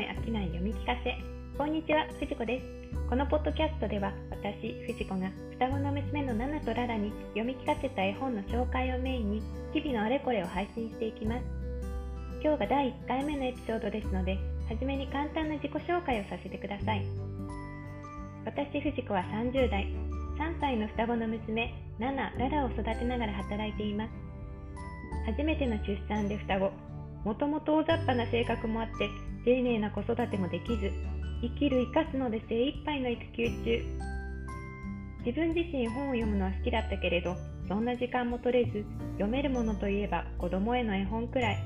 い飽きない読み聞かせ。こんにちは藤子です。このポッドキャストでは私藤子が双子の娘のナナとララに読み聞かせた絵本の紹介をメインに日々のあれこれを配信していきます。今日が第1回目のエピソードですのではじめに簡単な自己紹介をさせてください。私藤子は30代3歳の双子の娘ナナ・ララを育てながら働いています。初めての出産で双子。もともと大雑把な性格もあって丁寧な子育てもできず生きる生かすので精一杯の育休中。自分自身本を読むのは好きだったけれどそんな時間も取れず読めるものといえば子供への絵本くらい。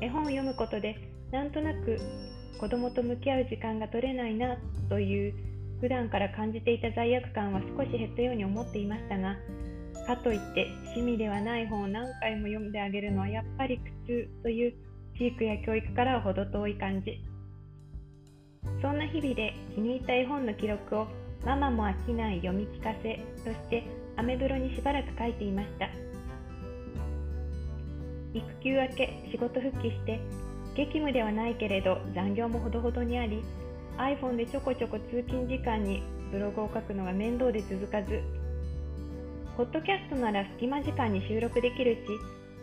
絵本を読むことでなんとなく子供と向き合う時間が取れないなという普段から感じていた罪悪感は少し減ったように思っていましたがかといって趣味ではない本を何回も読んであげるのはやっぱり苦痛という飼育や教育からは程遠い感じ。そんな日々で気に入った絵本の記録をママも飽きない読み聞かせとしてアメブロにしばらく書いていました。育休明け仕事復帰して激務ではないけれど残業もほどほどにあり iPhone でちょこちょこ通勤時間にブログを書くのが面倒で続かずポッドキャストなら隙間時間に収録できるし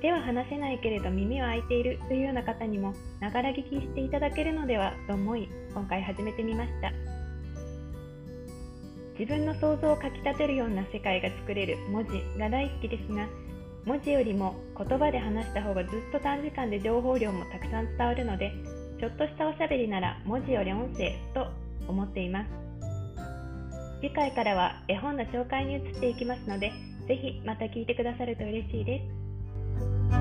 手は離せないけれど耳は開いているというような方にもながら聞きしていただけるのではと思い今回始めてみました。自分の想像をかきたてるような世界が作れる文字が大好きですが文字よりも言葉で話した方がずっと短時間で情報量もたくさん伝わるのでちょっとしたおしゃべりなら文字より音声と思っています。次回からは絵本の紹介に移っていきますので、ぜひまた聞いてくださると嬉しいです。